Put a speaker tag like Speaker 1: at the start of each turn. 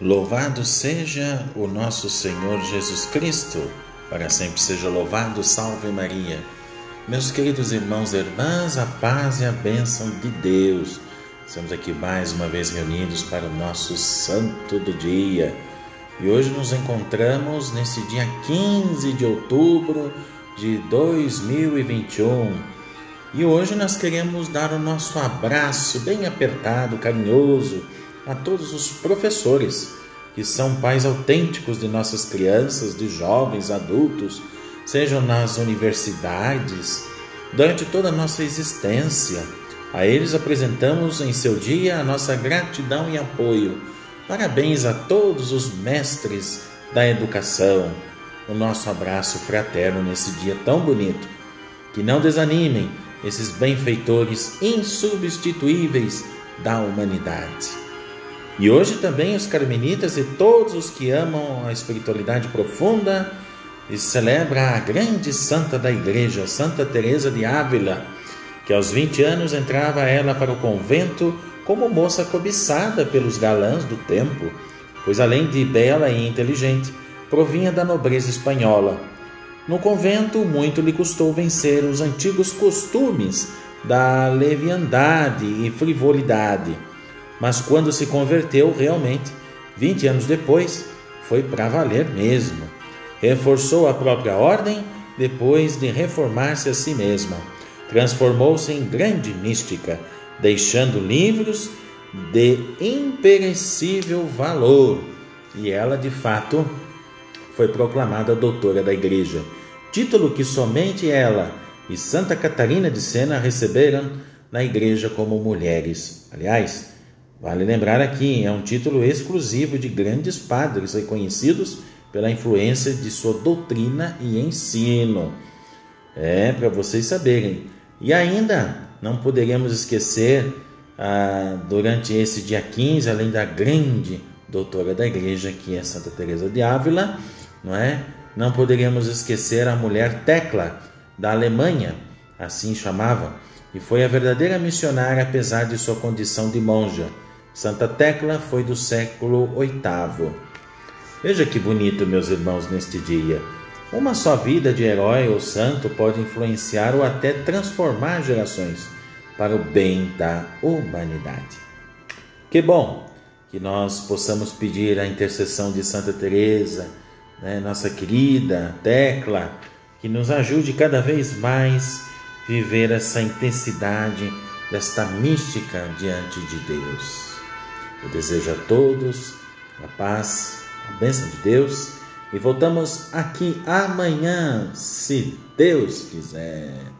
Speaker 1: Louvado seja o nosso Senhor Jesus Cristo, para sempre seja louvado, salve Maria. Meus queridos irmãos e irmãs, a paz e a bênção de Deus. Estamos aqui mais uma vez reunidos para o nosso santo do dia. E hoje nos encontramos nesse dia 15 de outubro de 2021. E hoje nós queremos dar o nosso abraço bem apertado, carinhoso a todos os professores que são pais autênticos de nossas crianças, de jovens, adultos, sejam nas universidades, durante toda a nossa existência. A eles apresentamos em seu dia a nossa gratidão e apoio. Parabéns a todos os mestres da educação. O nosso abraço fraterno nesse dia tão bonito. Que não desanimem esses benfeitores insubstituíveis da humanidade. E hoje também os carmelitas e todos os que amam a espiritualidade profunda e celebra a grande santa da igreja, Santa Teresa de Ávila, que aos 20 anos entrava ela para o convento como moça cobiçada pelos galãs do tempo, pois além de bela e inteligente, provinha da nobreza espanhola. No convento, muito lhe custou vencer os antigos costumes da leviandade e frivolidade mas quando se converteu realmente, 20 anos depois, foi para valer mesmo. Reforçou a própria ordem depois de reformar-se a si mesma. Transformou-se em grande mística, deixando livros de imperecível valor. E ela, de fato, foi proclamada doutora da Igreja, título que somente ela e Santa Catarina de Sena receberam na Igreja como mulheres. Aliás, Vale lembrar aqui, é um título exclusivo de grandes padres reconhecidos pela influência de sua doutrina e ensino. É, para vocês saberem. E ainda não poderíamos esquecer, ah, durante esse dia 15, além da grande doutora da igreja, que é Santa Teresa de Ávila, não é? Não poderíamos esquecer a mulher Tecla, da Alemanha, assim chamava, e foi a verdadeira missionária apesar de sua condição de monja Santa Tecla foi do século VIII. Veja que bonito, meus irmãos, neste dia. Uma só vida de herói ou santo pode influenciar ou até transformar gerações para o bem da humanidade. Que bom que nós possamos pedir a intercessão de Santa Teresa, né, nossa querida Tecla, que nos ajude cada vez mais viver essa intensidade desta mística diante de Deus. Eu desejo a todos a paz, a bênção de Deus e voltamos aqui amanhã, se Deus quiser.